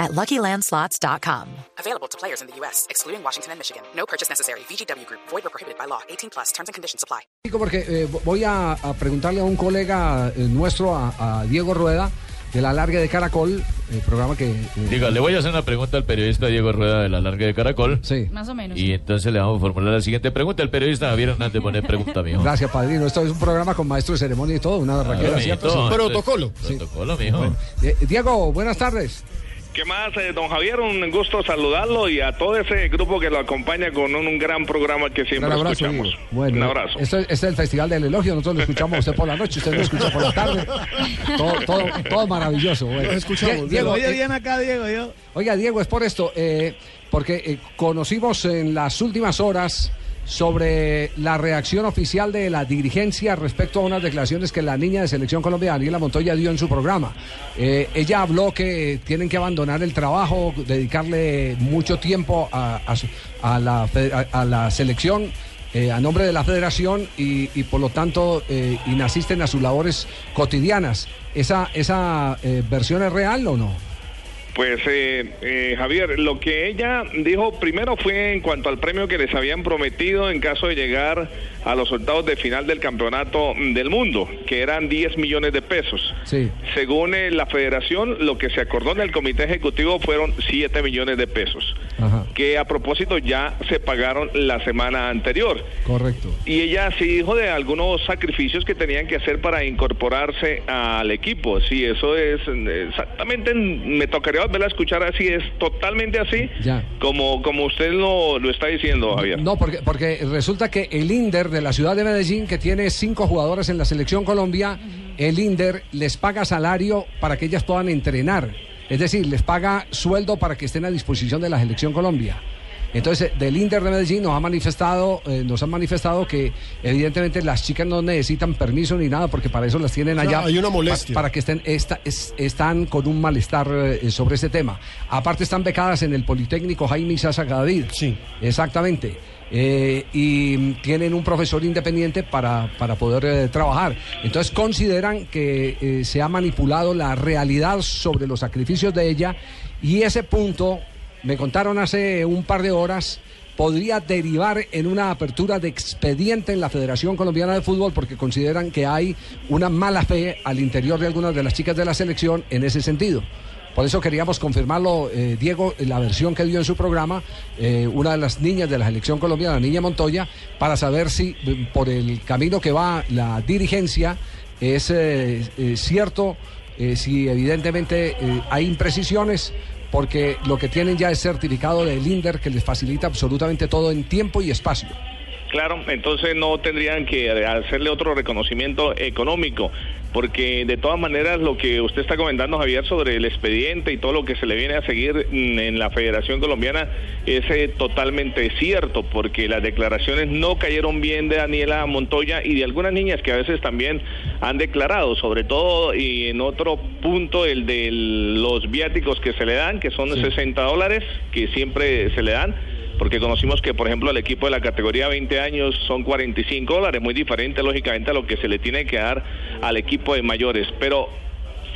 at LuckyLandSlots.com. Available to players in the U.S., excluding Washington and Michigan. No purchase necessary. VGW Group. Void or prohibited by law. 18 plus. Terms and conditions apply. Porque eh, voy a, a preguntarle a un colega eh, nuestro, a, a Diego Rueda, de la Larga de Caracol, el programa que... eh, Diga, le voy a hacer una pregunta al periodista Diego Rueda de la Larga de Caracol. Sí. Más o menos. Y entonces le vamos a formular la siguiente pregunta. El periodista Javier Hernández pone pregunta, mijo. Gracias, padrino. Esto es un programa con maestro de ceremonia y todo, una raquera, Claro, ¿cierto? Sí. Protocolo. Protocolo, mijo. Eh, Diego, buenas tardes. ¿Qué más, eh, don Javier? Un gusto saludarlo y a todo ese grupo que lo acompaña con un, un gran programa que siempre Un abrazo, escuchamos. Diego. Bueno, un abrazo. Este es el Festival del Elogio. Nosotros lo escuchamos a usted por la noche, usted lo escucha por la tarde. Todo, todo, todo maravilloso. Bueno. Die- Diego, Oye eh, bien acá, Diego, yo. Oiga, Diego, es por esto, eh, porque eh, conocimos en las últimas horas sobre la reacción oficial de la dirigencia respecto a unas declaraciones que la niña de Selección Colombia, Daniela Montoya, dio en su programa. Eh, ella habló que tienen que abandonar el trabajo, dedicarle mucho tiempo a, a la, a- la selección. eh, a nombre de la federación y, y por lo tanto eh, inasisten a sus labores cotidianas. ¿Esa, esa eh, versión es real o no? Pues, eh, eh, Javier, lo que ella dijo primero fue en cuanto al premio que les habían prometido en caso de llegar a los resultados de final del campeonato del mundo, que eran 10 millones de pesos. Sí. Según eh, la federación, lo que se acordó en el comité ejecutivo fueron 7 millones de pesos, Ajá. Que a propósito ya se pagaron la semana anterior. Correcto. Y ella sí dijo de algunos sacrificios que tenían que hacer para incorporarse al equipo. Sí, eso es exactamente, me tocaría volver a escuchar así, es totalmente así, Ya. como, como usted lo, lo está diciendo, Javier. No, porque, porque resulta que el INDER de la ciudad de Medellín, que tiene cinco jugadoras en la selección Colombia, el INDER les paga salario para que ellas puedan entrenar. Es decir, les paga sueldo para que estén a disposición de la selección Colombia. Entonces, del INDER de Medellín nos ha manifestado, eh, nos han manifestado que evidentemente las chicas no necesitan permiso ni nada porque para eso las tienen O sea, allá. hay una pa- molestia. Para, que estén, esta- es- están con un malestar eh, sobre este tema. Aparte están becadas en el Politécnico Jaime Isaza David. Sí. Exactamente. Eh, y tienen un profesor independiente para, para poder eh, trabajar. Entonces consideran que eh, se ha manipulado la realidad sobre los sacrificios de ella y ese punto, me contaron hace un par de horas, podría derivar en una apertura de expediente en la Federación Colombiana de Fútbol porque consideran que hay una mala fe al interior de algunas de las chicas de la selección en ese sentido. Por eso queríamos confirmarlo, eh, Diego, la versión que dio en su programa, eh, una de las niñas de la selección colombiana, la niña Montoya, para saber si eh, por el camino que va la dirigencia es eh, eh, cierto, si evidentemente hay imprecisiones, porque lo que tienen ya es certificado del INDER que les facilita absolutamente todo en tiempo y espacio. Claro, entonces no tendrían que hacerle otro reconocimiento económico, porque de todas maneras lo que usted está comentando, Javier, sobre el expediente y todo lo que se le viene a seguir mm, en la Federación Colombiana es eh, totalmente cierto, porque las declaraciones no cayeron bien de Daniela Montoya y de algunas niñas que a veces también han declarado, sobre todo y en otro punto el de los viáticos que se le dan, que son 60 dólares, que siempre se le dan porque conocimos que, por ejemplo, al equipo de la categoría 20 años son 45 dólares, muy diferente, lógicamente, a lo que se le tiene que dar al equipo de mayores. Pero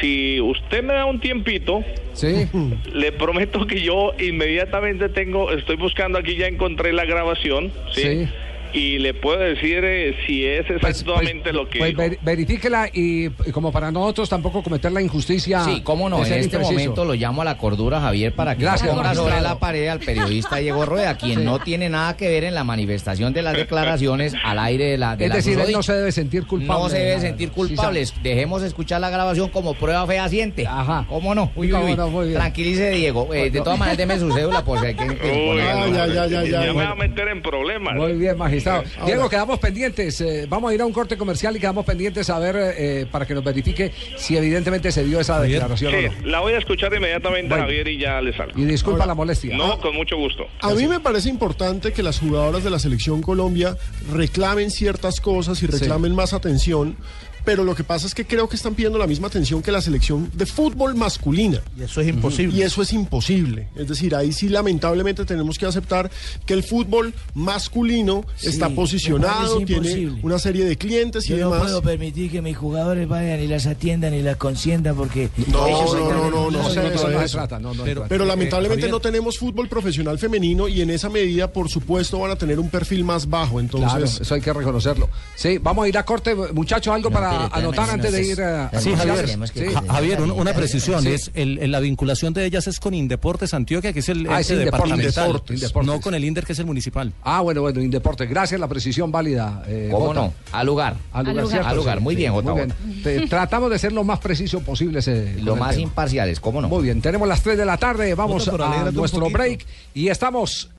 si usted me da un tiempito, Sí. le prometo que yo inmediatamente tengo, estoy buscando aquí, ya encontré la grabación, ¿sí? Sí. Y le puedo decir eh, si es Pues- exactamente pues- lo que pues ver- verifíquela y, y como para nosotros tampoco cometer la injusticia. Sí, cómo no. En este impreciso. momento lo llamo a la cordura, Javier, para que Gracias, ponga sobre la pared al periodista Diego Rueda, quien Sí. no tiene nada que ver en la manifestación de las declaraciones al aire de la de Es la decir, él no se debe sentir culpable. No se de debe sentir culpable. Dejemos escuchar la grabación como prueba fehaciente. Ajá. ¿Cómo no? Uy, uy. Tranquilice, Diego. Eh, de todas maneras, deme su cédula por si hay que, que Uy, no, ya, ya, ya, ya ya, me bueno. va a meter en problemas. Muy bien, magistrado. Ahora- Diego, quedamos pendientes. eh, vamos a ir a un corte comercial y quedamos pendientes a ver eh, para que nos verifique si evidentemente se dio esa declaración o no. Sí, la voy a escuchar inmediatamente, Bueno. Javier, y ya le salgo. Y disculpa Ahora- la molestia. No, con mucho gusto. A mí me parece importante que las jugadoras de la selección Colombia reclamen ciertas cosas y reclamen más atención, pero lo que pasa es que creo que están pidiendo la misma atención que la selección de fútbol masculina. Y eso es imposible. Y eso es imposible. Es decir, ahí sí lamentablemente tenemos que aceptar que el fútbol masculino Sí, está posicionado, tiene una serie de clientes y Yo no demás. puedo permitir que mis jugadores vayan y las atiendan y las consientan porque No, ellos no, no, no, no, se trata Pero- lamentablemente no tenemos fútbol profesional femenino y en esa medida, por supuesto, van a tener un perfil más bajo. Entonces, Claro, eso hay que reconocerlo. Sí, vamos a ir a corte, muchachos, algo para espérame, anotar no, antes de ir a... Sí, Javier. Sí. Javier, un- una precisión. Sí. Es el, el- la vinculación de ellas es con Indeportes Antioquia, que es el Ah, es Indeportes. Indeportes, Indeportes. No con el Inder, que es el municipal. Ah, bueno, bueno, Indeporte. Gracias, la precisión válida. eh, ¿Cómo Jota. no? Al lugar. Al lugar, Al lugar. ¿cierto? Al lugar, muy bien, Jota, bien. Te- Tratamos de ser lo más preciso posible. ese- Lo más imparciales, ¿cómo no? Muy bien, tenemos las 3 de la tarde, vamos Jota, a nuestro break y estamos